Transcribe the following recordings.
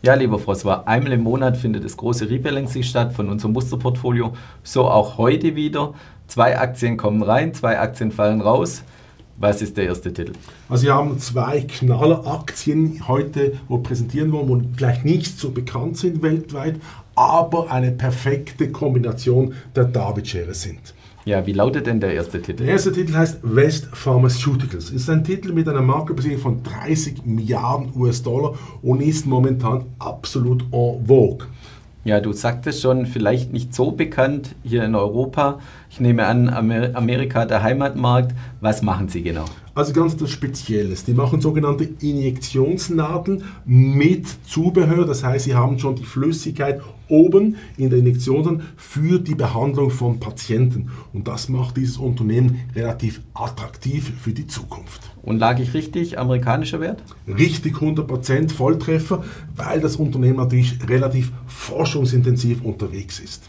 Ja, lieber François, einmal im Monat findet das große Rebalancing statt von unserem Musterportfolio. So auch heute wieder. Zwei Aktien kommen rein, zwei Aktien fallen raus. Was ist der erste Titel? Also wir haben zwei Knalleraktien heute, wo präsentieren wollen, wo vielleicht nicht so bekannt sind weltweit, aber eine perfekte Kombination der David-Schere sind. Ja, wie lautet denn der erste Titel? Der erste Titel heißt West Pharmaceuticals. Es ist ein Titel mit einer Marktbesicherung von 30 Milliarden US-Dollar und ist momentan absolut en vogue. Ja, du sagtest schon, vielleicht nicht so bekannt hier in Europa. Ich nehme an, Amerika der Heimatmarkt. Was machen sie genau? Also ganz etwas Spezielles. Die machen sogenannte Injektionsnadeln mit Zubehör. Das heißt, sie haben schon die Flüssigkeit oben in der Injektion für die Behandlung von Patienten. Und das macht dieses Unternehmen relativ attraktiv für die Zukunft. Und lag ich richtig, amerikanischer Wert? Richtig 100% Volltreffer, weil das Unternehmen natürlich relativ forschungsintensiv unterwegs ist.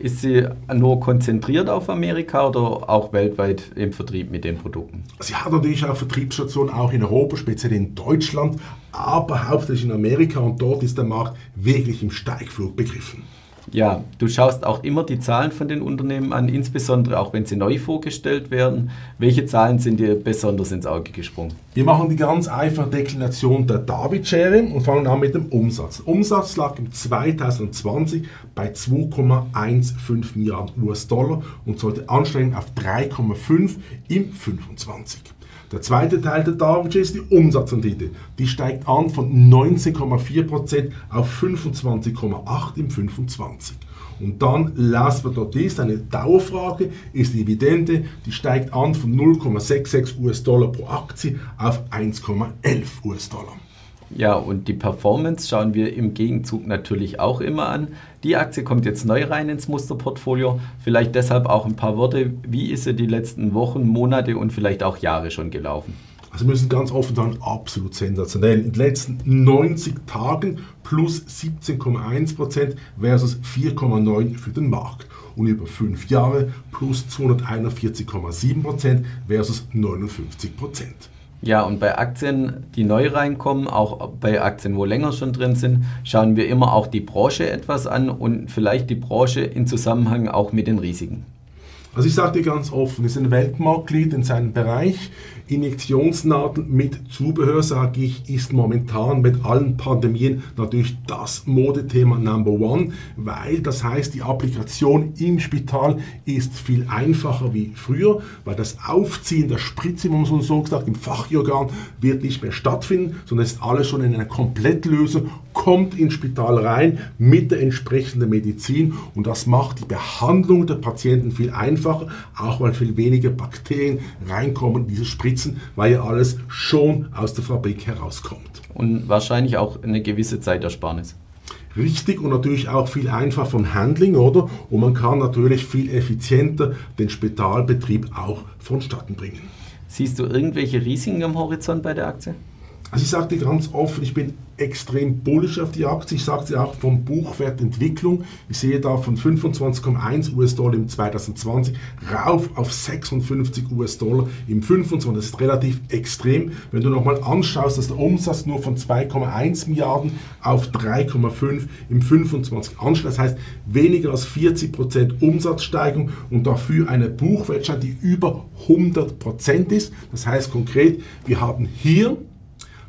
Ist sie nur konzentriert auf Amerika oder auch weltweit im Vertrieb mit den Produkten? Sie hat natürlich auch Vertriebsstationen auch in Europa, speziell in Deutschland, aber hauptsächlich in Amerika und dort ist der Markt wirklich im Steigflug begriffen. Ja, du schaust auch immer die Zahlen von den Unternehmen an, insbesondere auch wenn sie neu vorgestellt werden. Welche Zahlen sind dir besonders ins Auge gesprungen? Wir machen die ganz einfache Deklination der David-Schere und fangen an mit dem Umsatz. Der Umsatz lag im 2020 bei 2,15 Milliarden US-Dollar und sollte ansteigen auf 3,5 im 2025. Der zweite Teil der Target ist die Umsatzrendite. Die steigt an von 19,4% auf 25,8% im 25. Und dann, last but not least, eine Dauerfrage, ist die Dividende, die steigt an von 0,66 US-Dollar pro Aktie auf 1,11 US-Dollar. Ja, und die Performance schauen wir im Gegenzug natürlich auch immer an. Die Aktie kommt jetzt neu rein ins Musterportfolio. Vielleicht deshalb auch ein paar Worte. Wie ist sie die letzten Wochen, Monate und vielleicht auch Jahre schon gelaufen? Also wir müssen ganz offen sagen, absolut sensationell. In den letzten 90 Tagen plus 17,1% versus 4,9% für den Markt. Und über 5 Jahre plus 241,7% versus 59%. Ja, und bei Aktien, die neu reinkommen, auch bei Aktien, wo länger schon drin sind, schauen wir immer auch die Branche etwas an und vielleicht die Branche in Zusammenhang auch mit den Risiken. Also ich sage dir ganz offen, ist ein Weltmarktglied in seinem Bereich. Injektionsnadel mit Zubehör, sage ich, ist momentan mit allen Pandemien natürlich das Modethema Number One, weil das heißt, die Applikation im Spital ist viel einfacher wie früher, weil das Aufziehen der Spritze, wie man so sagt, im Fachjargon wird nicht mehr stattfinden, sondern ist alles schon in einer Komplettlösung, kommt ins Spital rein mit der entsprechenden Medizin und das macht die Behandlung der Patienten viel einfacher, auch weil viel weniger Bakterien reinkommen in diese Spritzen, weil ja alles schon aus der Fabrik herauskommt. Und wahrscheinlich auch eine gewisse Zeitersparnis richtig und natürlich auch viel einfacher vom Handling, oder? Und man kann natürlich viel effizienter den Spitalbetrieb auch vonstatten bringen. Siehst du irgendwelche Risiken am Horizont bei der Aktie? Also ich sage dir ganz offen, ich bin extrem bullish auf die Aktie. Ich sage dir auch vom Buchwertentwicklung. Ich sehe da von 25,1 US-Dollar im 2020 rauf auf 56 US-Dollar im 25. Das ist relativ extrem. Wenn du nochmal anschaust, dass der Umsatz nur von 2,1 Milliarden auf 3,5 im 25 ansteigt. Das heißt weniger als 40 Prozent Umsatzsteigerung und dafür eine Buchwertsteigerung, die über 100 Prozent ist. Das heißt konkret, wir haben hier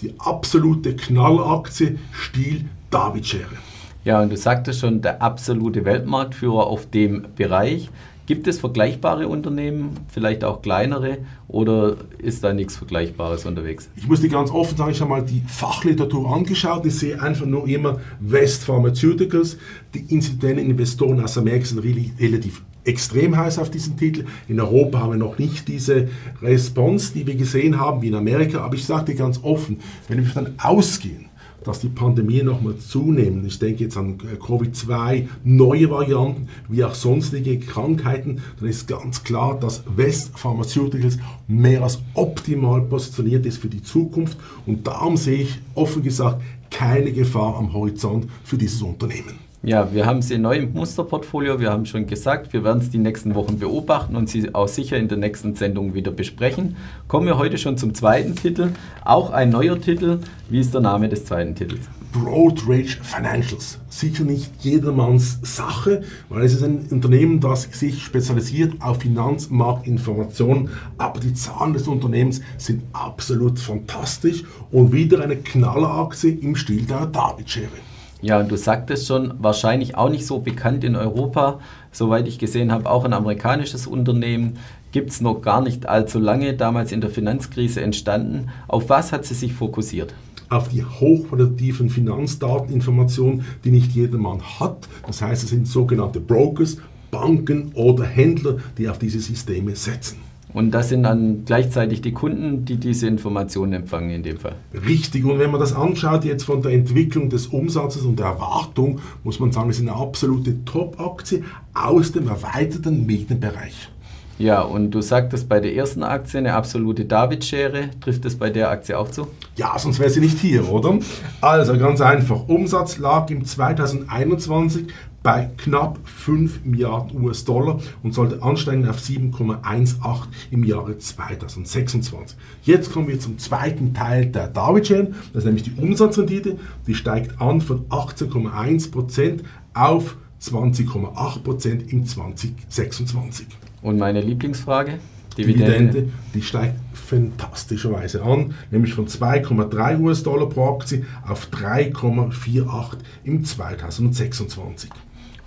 die absolute Knallaktie Stil David Schere. Ja, und du sagtest schon, der absolute Weltmarktführer auf dem Bereich. Gibt es vergleichbare Unternehmen, vielleicht auch kleinere, oder ist da nichts Vergleichbares unterwegs? Ich muss dir ganz offen sagen, ich habe mal die Fachliteratur angeschaut. Ich sehe einfach nur immer West Pharmaceuticals. Die institutionellen Investoren aus Amerika sind relativ extrem heiß auf diesen Titel. In Europa haben wir noch nicht diese Response, die wir gesehen haben, wie in Amerika. Aber ich sage dir ganz offen, wenn wir dann ausgehen, dass die Pandemie nochmal zunehmen. Ich denke jetzt an Covid-2, neue Varianten, wie auch sonstige Krankheiten. Dann ist ganz klar, dass West Pharmaceuticals mehr als optimal positioniert ist für die Zukunft. Und darum sehe ich offen gesagt keine Gefahr am Horizont für dieses Unternehmen. Ja, wir haben sie neu im Musterportfolio. Wir haben schon gesagt, wir werden es die nächsten Wochen beobachten und sie auch sicher in der nächsten Sendung wieder besprechen. Kommen wir heute schon zum zweiten Titel. Auch ein neuer Titel. Wie ist der Name des zweiten Titels? Broadridge Financials. Sicher nicht jedermanns Sache, weil es ist ein Unternehmen, das sich spezialisiert auf Finanzmarktinformationen, aber die Zahlen des Unternehmens sind absolut fantastisch und wieder eine Knalleraktie im Stil der David-Schere. Ja, und du sagtest schon, wahrscheinlich auch nicht so bekannt in Europa. Soweit ich gesehen habe, auch ein amerikanisches Unternehmen. Gibt es noch gar nicht allzu lange, damals in der Finanzkrise entstanden. Auf was hat sie sich fokussiert? auf die hochqualitativen Finanzdateninformationen, die nicht jedermann hat. Das heißt, es sind sogenannte Brokers, Banken oder Händler, die auf diese Systeme setzen. Und das sind dann gleichzeitig die Kunden, die diese Informationen empfangen in dem Fall. Richtig. Und wenn man das anschaut jetzt von der Entwicklung des Umsatzes und der Erwartung, muss man sagen, es ist eine absolute Top-Aktie aus dem erweiterten Medienbereich. Ja, und du sagtest bei der ersten Aktie eine absolute David-Schere. Trifft es bei der Aktie auch zu? Ja, sonst wäre sie nicht hier, oder? Also ganz einfach. Umsatz lag im 2021 bei knapp 5 Milliarden US-Dollar und sollte ansteigen auf 7,18 im Jahre 2026. Jetzt kommen wir zum zweiten Teil der David Chain, das ist nämlich die Umsatzrendite. Die steigt an von 18,1% auf 20,8% im 2026. Und meine Lieblingsfrage? Dividende. Dividende, die steigt fantastischerweise an, nämlich von 2,3 US-Dollar pro Aktie auf 3,48 im 2026.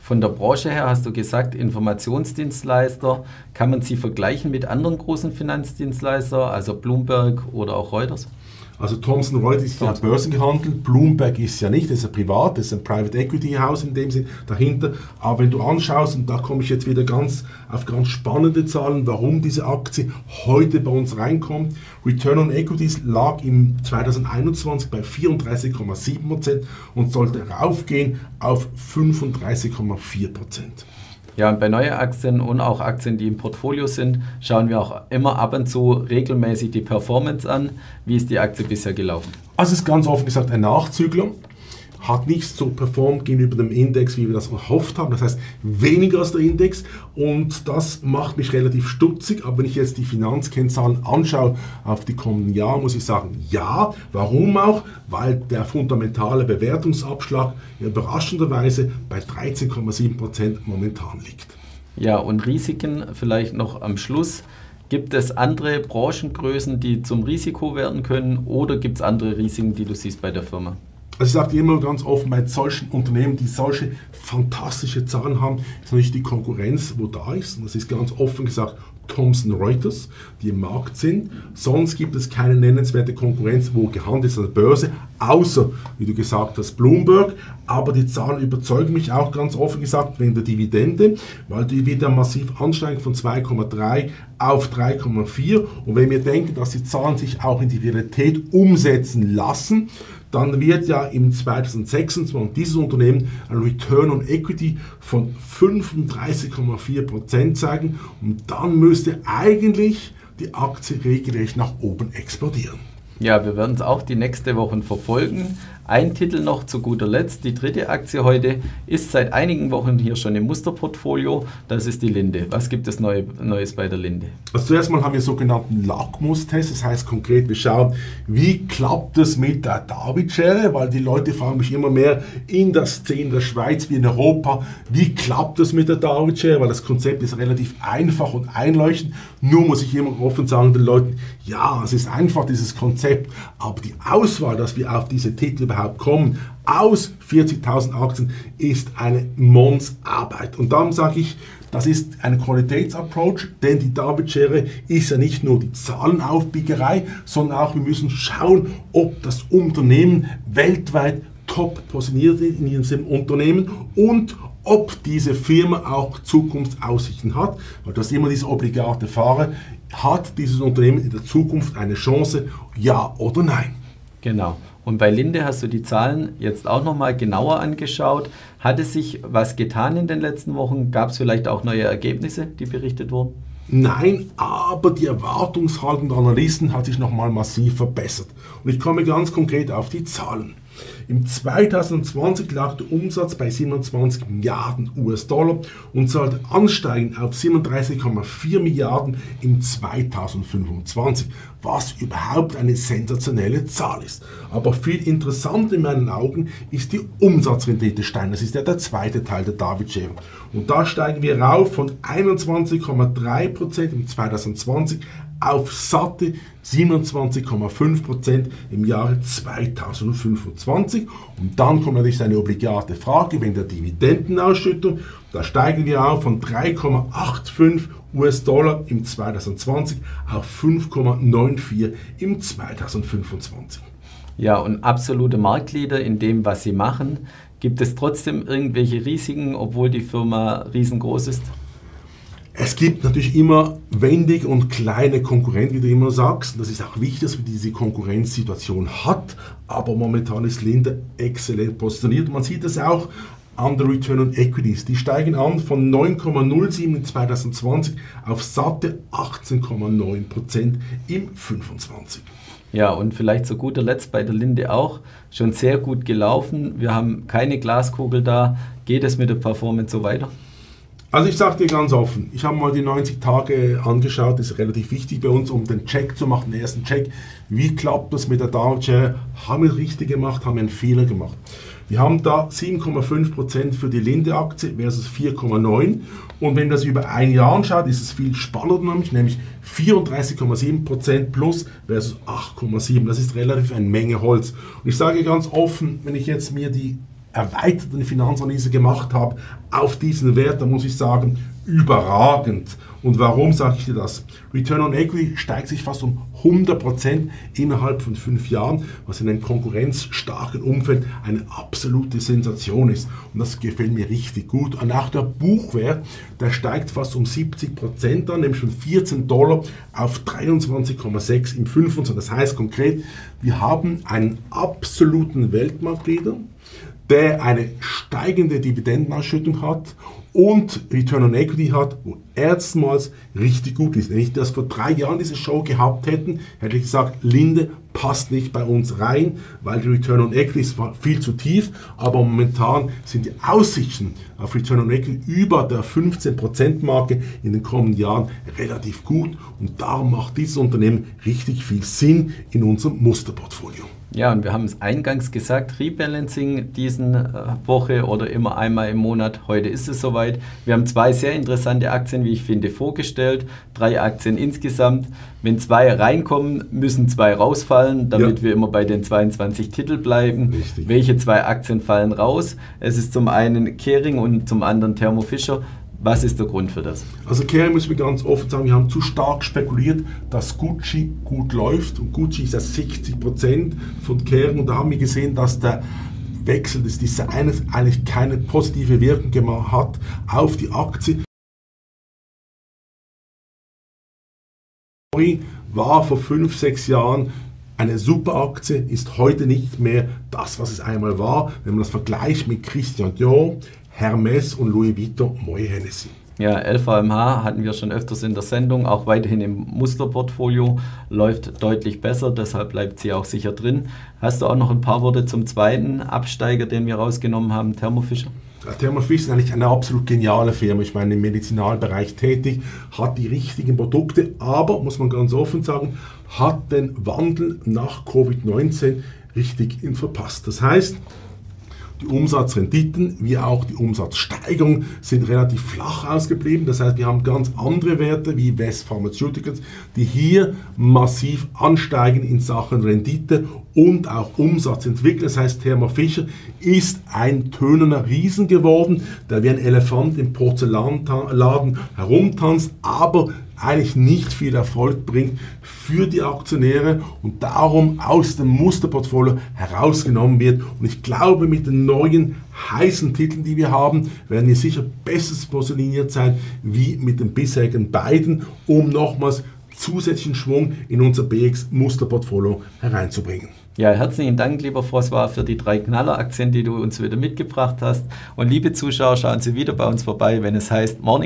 Von der Branche her hast du gesagt, Informationsdienstleister. Kann man sie vergleichen mit anderen großen Finanzdienstleistern, also Bloomberg oder auch Reuters? Also Thomson Reuters ist ja börsengehandelt, Bloomberg ist ja nicht, das ist ein Privat, das ist ein Private Equity House in dem Sinn dahinter. Aber wenn du anschaust, und da komme ich jetzt wieder ganz auf ganz spannende Zahlen, warum diese Aktie heute bei uns reinkommt. Return on Equities lag im 2021 bei 34,7% und sollte raufgehen auf 35,4%. Ja, und bei neuen Aktien und auch Aktien, die im Portfolio sind, schauen wir auch immer ab und zu regelmäßig die Performance an. Wie ist die Aktie bisher gelaufen? Also es ist ganz offen gesagt ein Nachzügler hat nicht so performt gegenüber dem Index, wie wir das erhofft haben. Das heißt, weniger als der Index und das macht mich relativ stutzig. Aber wenn ich jetzt die Finanzkennzahlen anschaue auf die kommenden Jahre, muss ich sagen, ja. Warum auch? Weil der fundamentale Bewertungsabschlag überraschenderweise bei 13,7% momentan liegt. Ja, und Risiken vielleicht noch am Schluss. Gibt es andere Branchengrößen, die zum Risiko werden können oder gibt es andere Risiken, die du siehst bei der Firma? Also ich sage immer ganz offen, bei solchen Unternehmen, die solche fantastische Zahlen haben, ist natürlich die Konkurrenz, wo da ist. Und das ist ganz offen gesagt Thomson Reuters, die im Markt sind. Sonst gibt es keine nennenswerte Konkurrenz, wo gehandelt ist an der Börse, außer, wie du gesagt hast, Bloomberg. Aber die Zahlen überzeugen mich auch ganz offen gesagt wegen der Dividende, weil die wieder massiv ansteigen von 2,3 auf 3,4. Und wenn wir denken, dass die Zahlen sich auch in die Realität umsetzen lassen, dann wird ja im 2026 dieses Unternehmen ein Return on Equity von 35,4% zeigen und dann müsste eigentlich die Aktie regelrecht nach oben explodieren. Ja, wir werden es auch die nächste Woche verfolgen. Ein Titel noch zu guter Letzt. Die dritte Aktie heute ist seit einigen Wochen hier schon im Musterportfolio. Das ist die Linde. Was gibt es Neu Neues bei der Linde? Also zuerst mal haben wir sogenannten Lackmustest. Das heißt konkret, wir schauen, wie klappt es mit der David-Schere, weil die Leute fragen mich immer mehr in der Szene der Schweiz wie in Europa, wie klappt es mit der David-Schere, weil das Konzept ist relativ einfach und einleuchtend. Nur muss ich immer offen sagen den Leuten, ja, es ist einfach dieses Konzept, aber die Auswahl, dass wir auf diese Titel überhaupt kommen, aus 40.000 Aktien, ist eine Monsarbeit. Und darum sage ich, das ist ein Qualitätsapproach, denn die David-Schere ist ja nicht nur die Zahlenaufbiegerei, sondern auch wir müssen schauen, ob das Unternehmen weltweit top positioniert ist in ihrem Unternehmen und ob diese Firma auch Zukunftsaussichten hat, weil das immer diese obligate Frage, hat dieses Unternehmen in der Zukunft eine Chance, ja oder nein? Genau. Und bei Linde hast du die Zahlen jetzt auch nochmal genauer angeschaut. Hat es sich was getan in den letzten Wochen? Gab es vielleicht auch neue Ergebnisse, die berichtet wurden? Nein, aber die Erwartungshaltung der Analysten hat sich nochmal massiv verbessert. Und ich komme ganz konkret auf die Zahlen. Im 2020 lag der Umsatz bei 27 Milliarden US-Dollar und sollte ansteigen auf 37,4 Milliarden im 2025, was überhaupt eine sensationelle Zahl ist. Aber viel interessanter in meinen Augen ist die Umsatzrendite steigen. Das ist ja der zweite Teil der David-Schere. Und da steigen wir rauf von 21,3% im 2020 auf satte 27,5% im Jahre 2025. Und dann kommt natürlich eine obligate Frage wegen der Dividendenausschüttung. Da steigen wir auf von 3,85 US-Dollar im 2020 auf 5,94 im 2025. Ja, und absolute Marktleader in dem, was sie machen. Gibt es trotzdem irgendwelche Risiken, obwohl die Firma riesengroß ist? Es gibt natürlich immer wendig und kleine Konkurrenten, wie du immer sagst. Das ist auch wichtig, dass man diese Konkurrenzsituation hat. Aber momentan ist Linde exzellent positioniert. Man sieht es auch an der Return on Equities. Die steigen an von 9,07 in 2020 auf satte 18,9% im 25. Ja, und vielleicht zu guter Letzt bei der Linde auch schon sehr gut gelaufen. Wir haben keine Glaskugel da. Geht es mit der Performance so weiter? Also ich sage dir ganz offen, ich habe mal die 90 Tage angeschaut, das ist relativ wichtig bei uns, um den Check zu machen, den ersten Check. Wie klappt das mit der Dow Share? Haben wir richtig gemacht, haben wir einen Fehler gemacht? Wir haben da 7,5% für die Linde-Aktie versus 4,9%. Und wenn man das über ein Jahr anschaut, ist es viel spannender, nämlich 34,7% plus versus 8,7%. Das ist relativ eine Menge Holz. Und ich sage ganz offen, wenn ich jetzt mir die erweiterten Finanzanalyse gemacht habe auf diesen Wert, da muss ich sagen, überragend. Und warum sage ich dir das? Return on Equity steigt sich fast um 100% innerhalb von fünf Jahren, was in einem konkurrenzstarken Umfeld eine absolute Sensation ist. Und das gefällt mir richtig gut. Und auch der Buchwert, der steigt fast um 70% an, nämlich von 14 Dollar auf 23,6 im 25. Das heißt konkret, wir haben einen absoluten Weltmarktleader der eine steigende Dividendenausschüttung hat und Return on Equity hat, wo erstmals richtig gut ist. Wenn ich das vor drei Jahren diese Show gehabt hätten, hätte ich gesagt, Linde passt nicht bei uns rein, weil die Return on Equity ist viel zu tief, aber momentan sind die Aussichten auf Return on Equity über der 15% Marke in den kommenden Jahren relativ gut und darum macht dieses Unternehmen richtig viel Sinn in unserem Musterportfolio. Ja, und wir haben es eingangs gesagt, Rebalancing diesen äh, Woche oder immer einmal im Monat. Heute ist es soweit. Wir haben zwei sehr interessante Aktien, wie ich finde, vorgestellt. Drei Aktien insgesamt. Wenn zwei reinkommen, müssen zwei rausfallen, damit ja. wir immer bei den 22 Titel bleiben. Richtig. Welche zwei Aktien fallen raus? Es ist zum einen Kering und zum anderen Thermo Fisher. Was ist der Grund für das? Also Kering müssen wir ganz offen sagen, wir haben zu stark spekuliert, dass Gucci gut läuft und Gucci ist ja 60% von Kering und da haben wir gesehen, dass der Wechsel des Designs eigentlich keine positive Wirkung gemacht hat auf die Aktie. war vor 5, 6 Jahren eine super Aktie, ist heute nicht mehr das, was es einmal war. Wenn man das vergleicht mit Christian Dior, Hermes und Louis Vuitton Moe Hennessy. Ja, LVMH hatten wir schon öfters in der Sendung, auch weiterhin im Musterportfolio, läuft deutlich besser, deshalb bleibt sie auch sicher drin. Hast du auch noch ein paar Worte zum zweiten Absteiger, den wir rausgenommen haben, Thermo Fisher? Thermo Fisher ist eigentlich eine absolut geniale Firma. Ich meine, im Medizinalbereich tätig, hat die richtigen Produkte, aber, muss man ganz offen sagen, hat den Wandel nach Covid-19 richtig verpasst. Das heißt, die Umsatzrenditen wie auch die Umsatzsteigerung sind relativ flach ausgeblieben. Das heißt, wir haben ganz andere Werte wie West Pharmaceuticals, die hier massiv ansteigen in Sachen Rendite und auch Umsatz entwickeln. Das heißt, Thermo Fischer ist ein tönender Riesen geworden, der wie ein Elefant im Porzellanladen herumtanzt, aber eigentlich nicht viel Erfolg bringt für die Aktionäre und darum aus dem Musterportfolio herausgenommen wird. Und ich glaube, mit den neuen heißen Titeln, die wir haben, werden wir sicher besser positioniert sein wie mit den bisherigen beiden, um nochmals zusätzlichen Schwung in unser BX-Musterportfolio hereinzubringen. Ja, herzlichen Dank, lieber François, für die drei Knaller-Aktien, die du uns wieder mitgebracht hast. Und liebe Zuschauer, schauen Sie wieder bei uns vorbei, wenn es heißt Morning